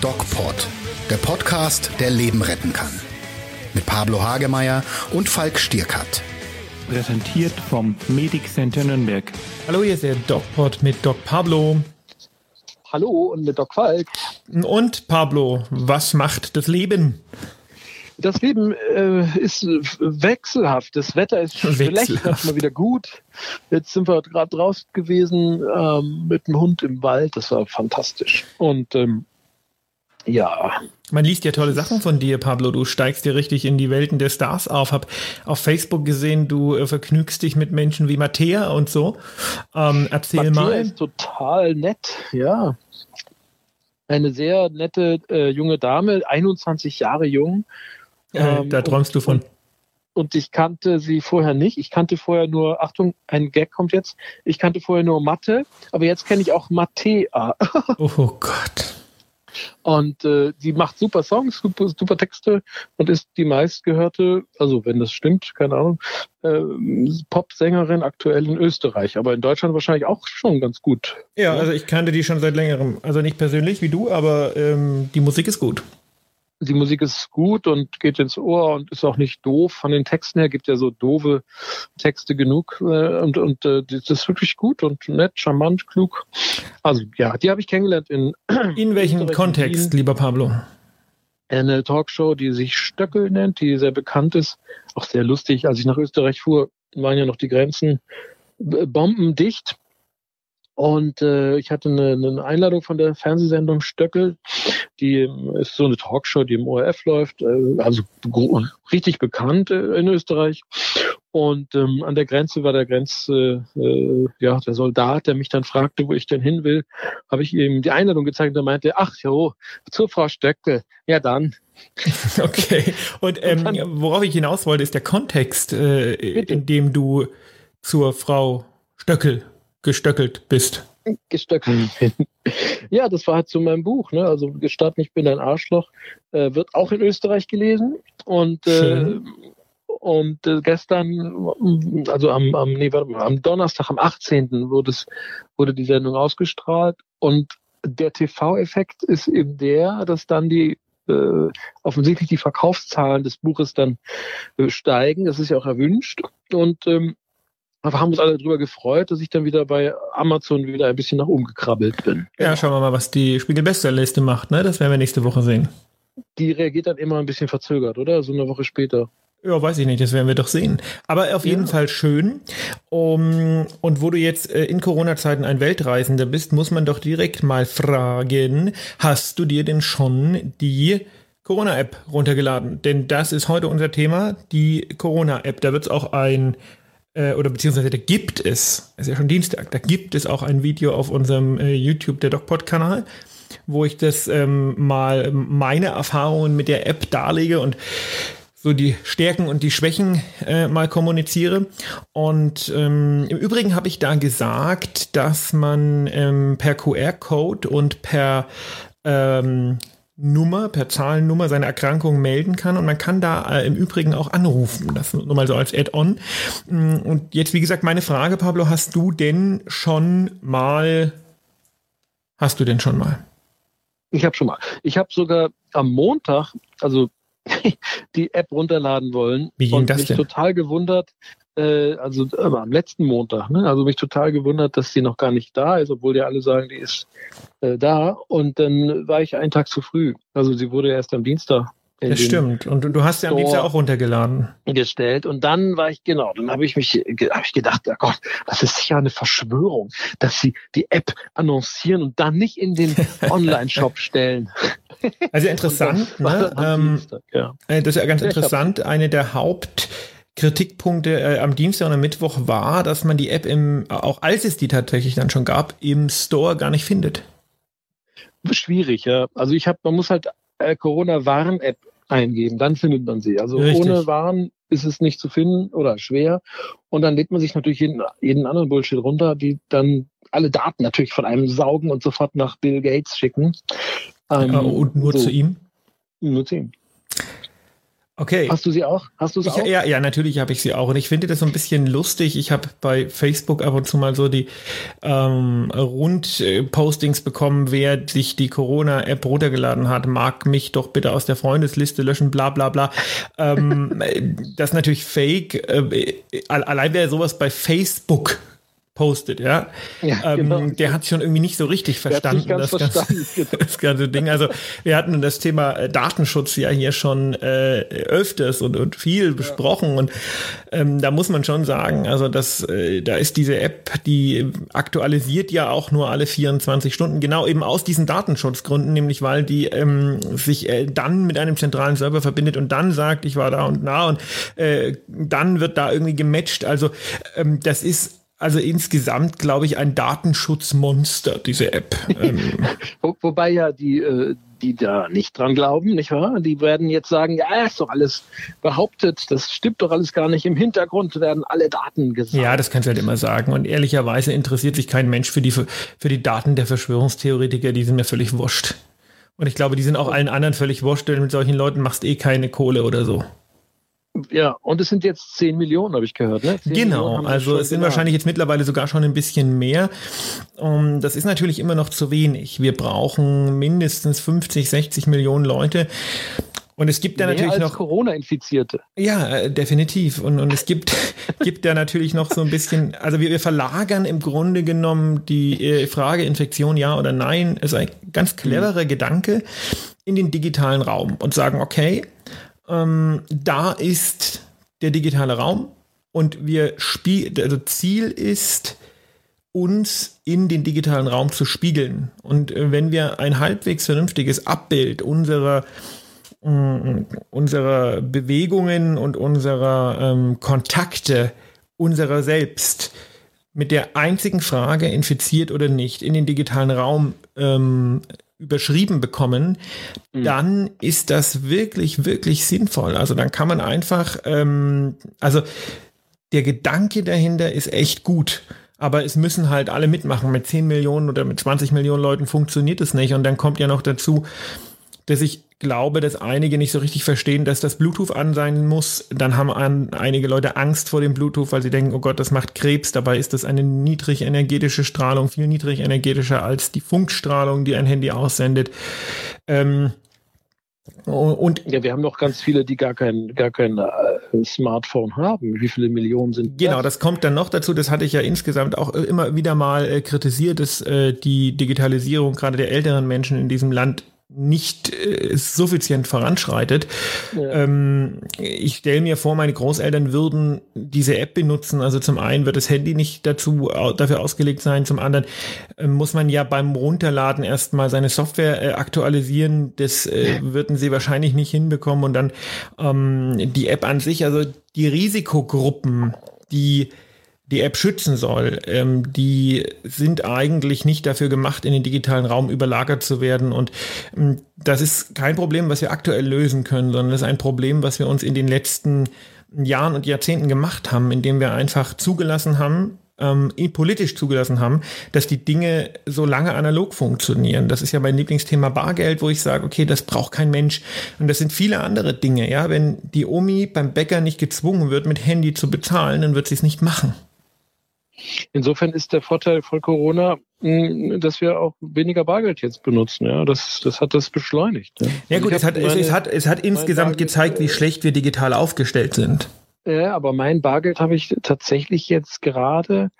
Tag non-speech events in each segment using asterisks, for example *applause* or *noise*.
DocPod, der Podcast, der Leben retten kann. Mit Pablo Hagemeyer und Falk Stierkat. Präsentiert vom Medic Center Nürnberg. Hallo, hier ist der DocPod mit Doc Pablo. Hallo und mit Doc Falk. Und Pablo, was macht das Leben? Das Leben äh, ist wechselhaft. Das Wetter ist schlecht, mal wieder gut. Jetzt sind wir gerade draußen gewesen ähm, mit dem Hund im Wald. Das war fantastisch. Und ähm, ja. Man liest ja tolle Sachen von dir, Pablo. Du steigst dir richtig in die Welten der Stars auf. Hab auf Facebook gesehen, du äh, vergnügst dich mit Menschen wie Mattea und so. Ähm, erzähl Mattea mal. ist total nett, ja. Eine sehr nette äh, junge Dame, 21 Jahre jung. Ähm, da träumst du von. Und, und ich kannte sie vorher nicht. Ich kannte vorher nur, Achtung, ein Gag kommt jetzt. Ich kannte vorher nur Mathe, aber jetzt kenne ich auch Mattea. *laughs* oh Gott. Und äh, die macht super Songs, super, super Texte und ist die meistgehörte, also wenn das stimmt, keine Ahnung, äh, Popsängerin aktuell in Österreich, aber in Deutschland wahrscheinlich auch schon ganz gut. Ja, also ich kannte die schon seit längerem. Also nicht persönlich wie du, aber ähm, die Musik ist gut die Musik ist gut und geht ins Ohr und ist auch nicht doof. Von den Texten her gibt ja so doofe Texte genug äh, und, und äh, das ist wirklich gut und nett, charmant, klug. Also ja, die habe ich kennengelernt in In welchem Kontext, lieber Pablo? Eine Talkshow, die sich Stöckel nennt, die sehr bekannt ist, auch sehr lustig. Als ich nach Österreich fuhr, waren ja noch die Grenzen bombendicht. Und äh, ich hatte eine, eine Einladung von der Fernsehsendung Stöckel. Die ist so eine Talkshow, die im ORF läuft, äh, also richtig bekannt äh, in Österreich. Und ähm, an der Grenze war der Grenz, äh, äh, ja, der Soldat, der mich dann fragte, wo ich denn hin will, habe ich ihm die Einladung gezeigt und er meinte, ach jo, zur Frau Stöckel. Ja dann. *laughs* Okay. Und ähm, worauf ich hinaus wollte, ist der Kontext, äh, in dem du zur Frau Stöckel gestöckelt bist. Gestöckelt bin. *laughs* Ja, das war halt zu meinem Buch. Ne? Also gestatten, ich bin ein Arschloch. Äh, wird auch in Österreich gelesen. Und, äh, und äh, gestern, also am, am, nee, am Donnerstag, am 18. Wurde, es, wurde die Sendung ausgestrahlt. Und der TV-Effekt ist eben der, dass dann die äh, offensichtlich die Verkaufszahlen des Buches dann äh, steigen. Das ist ja auch erwünscht. Und ähm, haben uns alle darüber gefreut, dass ich dann wieder bei Amazon wieder ein bisschen nach oben gekrabbelt bin. Ja, schauen wir mal, was die Spiegel-Bestsellerliste macht. Ne? Das werden wir nächste Woche sehen. Die reagiert dann immer ein bisschen verzögert, oder? So eine Woche später. Ja, weiß ich nicht, das werden wir doch sehen. Aber auf jeden ja. Fall schön. Um, und wo du jetzt äh, in Corona-Zeiten ein Weltreisender bist, muss man doch direkt mal fragen, hast du dir denn schon die Corona-App runtergeladen? Denn das ist heute unser Thema, die Corona-App. Da wird es auch ein äh, oder beziehungsweise da gibt es, es ist ja schon Dienstag, da gibt es auch ein Video auf unserem äh, YouTube, der DocPod-Kanal, wo ich das ähm, mal meine Erfahrungen mit der App darlege und so die Stärken und die Schwächen äh, mal kommuniziere. Und ähm, im Übrigen habe ich da gesagt, dass man ähm, per QR-Code und per ähm, Nummer, per Zahlennummer seine Erkrankung melden kann und man kann da äh, im Übrigen auch anrufen. Das nur mal so als Add-on. Mm, und jetzt, wie gesagt, meine Frage, Pablo, hast du denn schon mal, hast du denn schon mal? Ich habe schon mal. Ich habe sogar am Montag, also *laughs* die App runterladen wollen wie ging und das mich denn? total gewundert, äh, also äh, am letzten Montag, ne? also mich total gewundert, dass sie noch gar nicht da ist, obwohl ja alle sagen, die ist äh, da. Und dann war ich einen Tag zu früh. Also sie wurde erst am Dienstag. Das stimmt. Und du hast ja am Dienstag auch runtergeladen. Gestellt. Und dann war ich, genau, dann habe ich mich, habe ich gedacht, oh Gott, das ist sicher eine Verschwörung, dass sie die App annoncieren und dann nicht in den *laughs* Online-Shop stellen. Also interessant, ne? Ähm, Dienstag, ja. Äh, das ist ja ganz interessant. Eine der Haupt- Kritikpunkte äh, am Dienstag und am Mittwoch war, dass man die App im, auch als es die tatsächlich dann schon gab, im Store gar nicht findet. Schwierig, ja. Also ich habe, man muss halt äh, Corona-Warn-App eingeben, dann findet man sie. Also Richtig. ohne Warn ist es nicht zu finden oder schwer. Und dann lädt man sich natürlich jeden, jeden anderen Bullshit runter, die dann alle Daten natürlich von einem saugen und sofort nach Bill Gates schicken. Ähm, und nur so. zu ihm? Nur zu ihm. Okay. Hast du sie auch? Hast du sie auch? Ja, ja, natürlich habe ich sie auch. Und ich finde das so ein bisschen lustig. Ich habe bei Facebook ab und zu mal so die ähm, Rundpostings bekommen, wer sich die Corona-App runtergeladen hat, mag mich doch bitte aus der Freundesliste löschen, bla bla bla. ähm, *laughs* das ist natürlich fake. Äh, allein wer sowas bei Facebook postet, ja. ja ähm, genau. Der hat schon irgendwie nicht so richtig verstanden, das, verstanden. Ganze, *laughs* das ganze Ding. Also wir hatten das Thema äh, Datenschutz ja hier schon äh, öfters und, und viel besprochen ja. und ähm, da muss man schon sagen, also das, äh, da ist diese App, die aktualisiert ja auch nur alle 24 Stunden, genau eben aus diesen Datenschutzgründen, nämlich weil die ähm, sich äh, dann mit einem zentralen Server verbindet und dann sagt, ich war da und da und äh, dann wird da irgendwie gematcht. Also ähm, das ist also insgesamt, glaube ich, ein Datenschutzmonster, diese App. Ähm. *laughs* Wo, wobei ja die, äh, die da nicht dran glauben, nicht wahr? Die werden jetzt sagen, ja, ist doch alles behauptet, das stimmt doch alles gar nicht. Im Hintergrund werden alle Daten gesagt. Ja, das kannst du halt immer sagen. Und ehrlicherweise interessiert sich kein Mensch für die, für die Daten der Verschwörungstheoretiker, die sind mir völlig wurscht. Und ich glaube, die sind auch allen anderen völlig wurscht, denn mit solchen Leuten machst eh keine Kohle oder so. Ja, und es sind jetzt 10 Millionen, habe ich gehört. Ne? Genau, also es sind gelernt. wahrscheinlich jetzt mittlerweile sogar schon ein bisschen mehr. Um, das ist natürlich immer noch zu wenig. Wir brauchen mindestens 50, 60 Millionen Leute. Und es gibt da natürlich noch Corona-Infizierte. Ja, äh, definitiv. Und, und es gibt, *laughs* gibt da natürlich noch so ein bisschen, also wir, wir verlagern im Grunde genommen die äh, Frage Infektion ja oder nein, ist ein ganz cleverer mhm. Gedanke in den digitalen Raum und sagen, okay, ähm, da ist der digitale Raum und wir spielen, also Ziel ist, uns in den digitalen Raum zu spiegeln. Und äh, wenn wir ein halbwegs vernünftiges Abbild unserer äh, unserer Bewegungen und unserer ähm, Kontakte unserer selbst mit der einzigen Frage, infiziert oder nicht, in den digitalen Raum ähm, überschrieben bekommen, mhm. dann ist das wirklich, wirklich sinnvoll. Also dann kann man einfach, ähm, also der Gedanke dahinter ist echt gut. Aber es müssen halt alle mitmachen. Mit 10 Millionen oder mit 20 Millionen Leuten funktioniert es nicht. Und dann kommt ja noch dazu, dass ich glaube, dass einige nicht so richtig verstehen, dass das Bluetooth an sein muss. Dann haben an, einige Leute Angst vor dem Bluetooth, weil sie denken, oh Gott, das macht Krebs. Dabei ist das eine niedrig energetische Strahlung, viel niedrig energetischer als die Funkstrahlung, die ein Handy aussendet. Ähm, und ja, wir haben noch ganz viele, die gar kein, gar kein äh, Smartphone haben. Wie viele Millionen sind Genau, das kommt dann noch dazu. Das hatte ich ja insgesamt auch immer wieder mal äh, kritisiert, dass äh, die Digitalisierung gerade der älteren Menschen in diesem Land nicht äh, suffizient voranschreitet. Ja. Ähm, ich stelle mir vor, meine Großeltern würden diese App benutzen. Also zum einen wird das Handy nicht dazu dafür ausgelegt sein, zum anderen äh, muss man ja beim Runterladen erstmal seine Software äh, aktualisieren. Das äh, würden sie wahrscheinlich nicht hinbekommen. Und dann ähm, die App an sich, also die Risikogruppen, die die App schützen soll, ähm, die sind eigentlich nicht dafür gemacht, in den digitalen Raum überlagert zu werden. Und ähm, das ist kein Problem, was wir aktuell lösen können, sondern das ist ein Problem, was wir uns in den letzten Jahren und Jahrzehnten gemacht haben, indem wir einfach zugelassen haben, ähm, politisch zugelassen haben, dass die Dinge so lange analog funktionieren. Das ist ja mein Lieblingsthema Bargeld, wo ich sage, okay, das braucht kein Mensch. Und das sind viele andere Dinge. Ja, wenn die Omi beim Bäcker nicht gezwungen wird, mit Handy zu bezahlen, dann wird sie es nicht machen. Insofern ist der Vorteil von Corona, hm, dass wir auch weniger Bargeld jetzt benutzen. Ja, das, das hat das beschleunigt. Ja, ja gut, es hat, meine, es, hat, es hat insgesamt gezeigt, wie schlecht wir digital aufgestellt sind. Ja, aber mein Bargeld habe ich tatsächlich jetzt gerade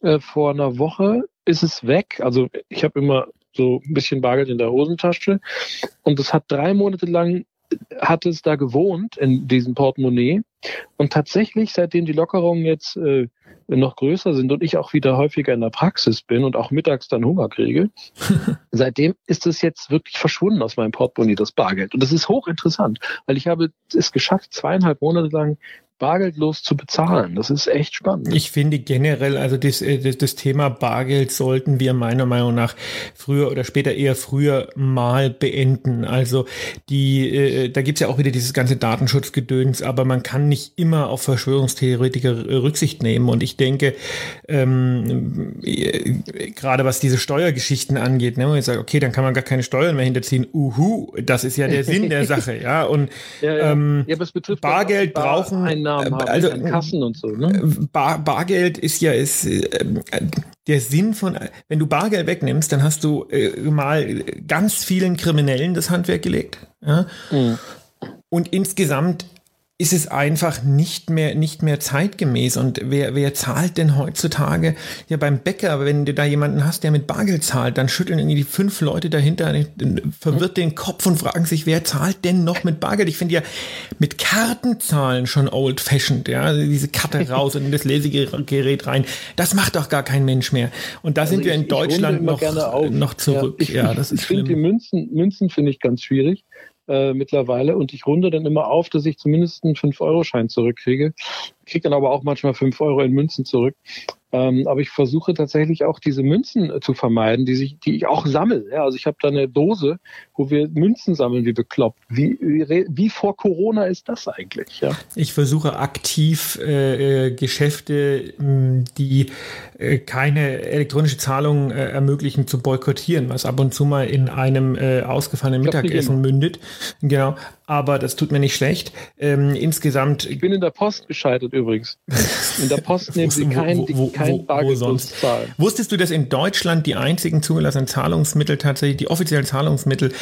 äh, vor einer Woche ist es weg. Also ich habe immer so ein bisschen Bargeld in der Hosentasche und es hat drei Monate lang hat es da gewohnt in diesem Portemonnaie und tatsächlich seitdem die Lockerungen jetzt äh, noch größer sind und ich auch wieder häufiger in der Praxis bin und auch mittags dann Hunger kriege, *laughs* seitdem ist es jetzt wirklich verschwunden aus meinem Portemonnaie, das Bargeld. Und das ist hochinteressant, weil ich habe es geschafft, zweieinhalb Monate lang bargeldlos zu bezahlen. Das ist echt spannend. Ich finde generell, also das, äh, das, das Thema Bargeld sollten wir meiner Meinung nach früher oder später eher früher mal beenden. Also die, äh, da gibt's ja auch wieder dieses ganze Datenschutzgedöns, aber man kann nicht immer auf Verschwörungstheoretiker Rücksicht nehmen. Und ich denke, ähm, äh, gerade was diese Steuergeschichten angeht, ne, ich sage, okay, dann kann man gar keine Steuern mehr hinterziehen. Uhu, das ist ja der Sinn der Sache, ja. Und *laughs* Ja, ja. ähm, ja, Bargeld auch brauchen, Einnahmen haben, also, an Kassen und so. Ne? Bar, Bargeld ist ja ist, äh, der Sinn von, wenn du Bargeld wegnimmst, dann hast du äh, mal ganz vielen Kriminellen das Handwerk gelegt. Ja? Mhm. Und insgesamt ist es einfach nicht mehr, nicht mehr zeitgemäß. Und wer, wer zahlt denn heutzutage? Ja, beim Bäcker, wenn du da jemanden hast, der mit Bargeld zahlt, dann schütteln irgendwie die fünf Leute dahinter verwirrt den Kopf und fragen sich, wer zahlt denn noch mit Bargeld? Ich finde ja mit Kartenzahlen schon old fashioned, ja. Also diese Karte *laughs* raus und in das Lesegerät rein. Das macht doch gar kein Mensch mehr. Und da sind wir Also ich- in ich Deutschland immer noch, noch zurück. ich, Ja, das ich ist finde die schlimm. Münzen, Münzen finde ich ganz schwierig äh, mittlerweile und ich runde dann immer auf, dass ich zumindest einen 5-Euro-Schein zurückkriege. Kriege dann aber auch manchmal 5 Euro in Münzen zurück. Ähm, aber ich versuche tatsächlich auch diese Münzen äh, zu vermeiden, die, sich, die ich auch sammle. Ja, also ich habe da eine Dose, wo wir Münzen sammeln, wie bekloppt. Wie, wie, wie vor Corona ist das eigentlich? Ja? Ich versuche aktiv äh, äh, Geschäfte, mh, die äh, keine elektronische Zahlung äh, ermöglichen, zu boykottieren, was ab und zu mal in einem äh, ausgefallenen glaub, Mittagessen mündet. Genau, aber das tut mir nicht schlecht. Ähm, insgesamt Ich bin in der Post gescheitert übrigens. In der Post *laughs* nehmen sie Wo- kein, wo- kein wo- Bargeld sonst? zahlen. Wusstest du, dass in Deutschland die einzigen zugelassenen Zahlungsmittel tatsächlich, die offiziellen Zahlungsmittel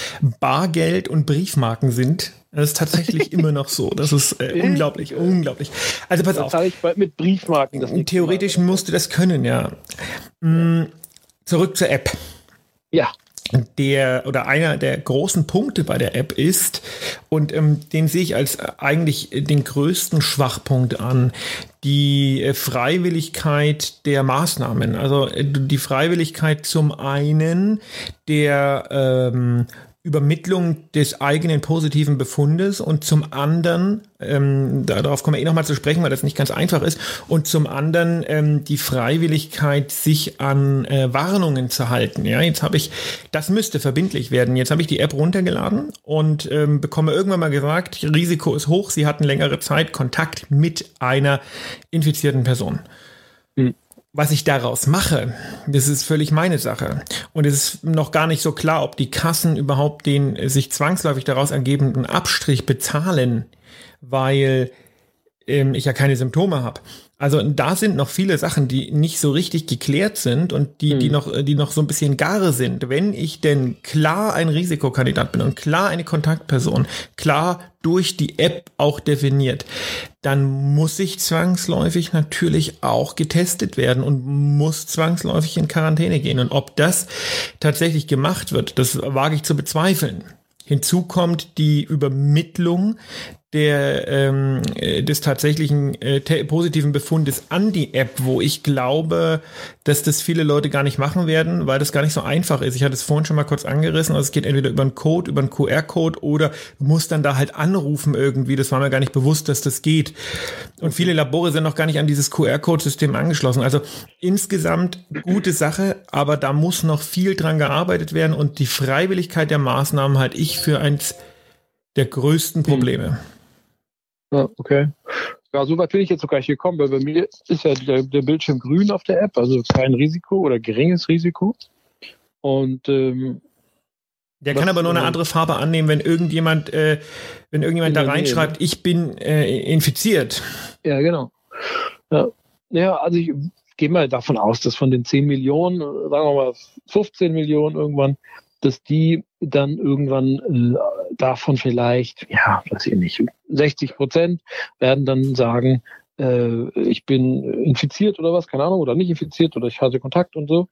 Bargeld und Briefmarken sind? Das ist tatsächlich *laughs* immer noch so. Das ist äh, unglaublich, unglaublich. Also pass auf. ich mit Briefmarken. Das Theoretisch musst du das können, ja. Mm, Zurück zur App. Ja. Der oder einer der großen Punkte bei der App ist, und ähm, den sehe ich als äh, eigentlich den größten Schwachpunkt an, die äh, Freiwilligkeit der Maßnahmen. Also äh, die Freiwilligkeit zum einen der ähm, Übermittlung des eigenen positiven Befundes und zum anderen, ähm, darauf kommen wir eh nochmal zu sprechen, weil das nicht ganz einfach ist, und zum anderen ähm, die Freiwilligkeit, sich an äh, Warnungen zu halten. Ja, jetzt habe ich, das müsste verbindlich werden. Jetzt habe ich die App runtergeladen und ähm, bekomme irgendwann mal gesagt, Risiko ist hoch, Sie hatten längere Zeit Kontakt mit einer infizierten Person. Was ich daraus mache, das ist völlig meine Sache. Und es ist noch gar nicht so klar, ob die Kassen überhaupt den äh, sich zwangsläufig daraus ergebenden Abstrich bezahlen, weil ähm, ich ja keine Symptome habe. Also da sind noch viele Sachen, die nicht so richtig geklärt sind und die, die noch, die noch so ein bisschen gar sind. Wenn ich denn klar ein Risikokandidat bin und klar eine Kontaktperson, klar durch die App auch definiert, dann muss ich zwangsläufig natürlich auch getestet werden und muss zwangsläufig in Quarantäne gehen. Und ob das tatsächlich gemacht wird, das wage ich zu bezweifeln. Hinzu kommt die Übermittlung der, ähm, äh, des tatsächlichen äh, positiven Befundes an die App, wo ich glaube, dass das viele Leute gar nicht machen werden, weil das gar nicht so einfach ist. Ich hatte es vorhin schon mal kurz angerissen. Also es geht entweder über einen Code, über einen QR-Code oder du musst dann da halt anrufen irgendwie. Das war mir gar nicht bewusst, dass das geht. Und viele Labore sind noch gar nicht an dieses QR-Code-System angeschlossen. Also insgesamt gute Sache, aber da muss noch viel dran gearbeitet werden und die Freiwilligkeit der Maßnahmen halte ich für eins der größten Probleme. Ja, okay. Ja, so weit bin ich jetzt noch gar nicht gekommen, weil bei mir ist ja der, der Bildschirm grün auf der App, also kein Risiko oder geringes Risiko. Und ähm, Der kann aber nur eine äh, andere Farbe annehmen, wenn irgendjemand, äh, wenn irgendjemand da reinschreibt, ich bin äh, infiziert. ja, genau. Ja, ja also ich gehe mal davon aus, dass von den 10 Millionen, sagen wir mal 15 Millionen irgendwann, dass die dann irgendwann äh, davon vielleicht, ja, weiß ich nicht, 60 Prozent werden dann sagen, äh, ich bin infiziert oder was, keine Ahnung, oder nicht infiziert oder ich hatte Kontakt und so.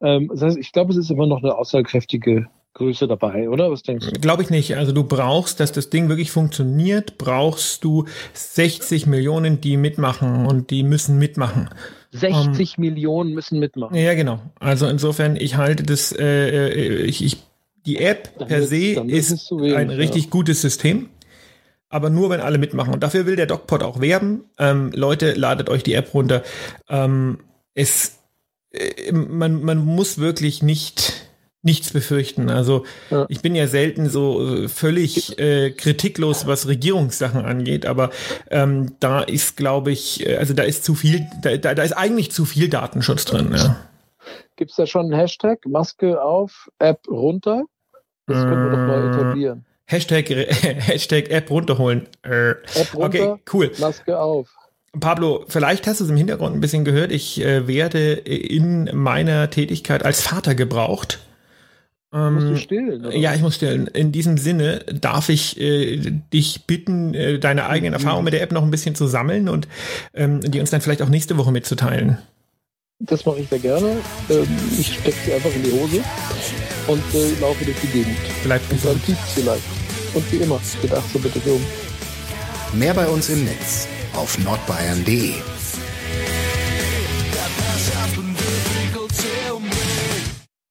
Ähm, das heißt, ich glaube, es ist immer noch eine aussagekräftige Größe dabei, oder? Was denkst du? Glaube ich nicht. Also du brauchst, dass das Ding wirklich funktioniert, brauchst du 60 Millionen, die mitmachen und die müssen mitmachen. 60 Millionen müssen mitmachen. Ja, genau. Also insofern, ich halte das, äh, äh, ich, ich, die App Dann per se ist wenig, ein ja. richtig gutes System. aber nur, wenn alle mitmachen. Und dafür will der DocPod auch werben. Ähm, Leute, ladet euch die App runter. Ähm, es, äh, man, man muss wirklich nicht nichts befürchten. Also ja. ich bin ja selten so äh, völlig äh, kritiklos, was Regierungssachen angeht, aber ähm, da ist, glaube ich, äh, also da ist zu viel, da, da, da ist eigentlich zu viel Datenschutz drin. Ja. Gibt es da schon einen Hashtag? Maske auf, App runter? Das können wir doch mal äh, etablieren. Hashtag, *laughs* Hashtag App runterholen. Äh, App runter, okay, cool. Maske auf. Pablo, vielleicht hast du es im Hintergrund ein bisschen gehört. Ich äh, werde in meiner Tätigkeit als Vater gebraucht. Ähm, stillen? Ja, ich muss stillen. In diesem Sinne darf ich äh, dich bitten, äh, deine eigenen mhm. Erfahrungen mit der App noch ein bisschen zu sammeln und ähm, die uns dann vielleicht auch nächste Woche mitzuteilen. Das mache ich sehr gerne. Ähm, ich stecke sie einfach in die Hose und äh, laufe durch die Gegend. Bleibt gesund. Und dann vielleicht. Und wie immer, geht ach so bitte um. Mehr bei uns im Netz auf nordbayern.de.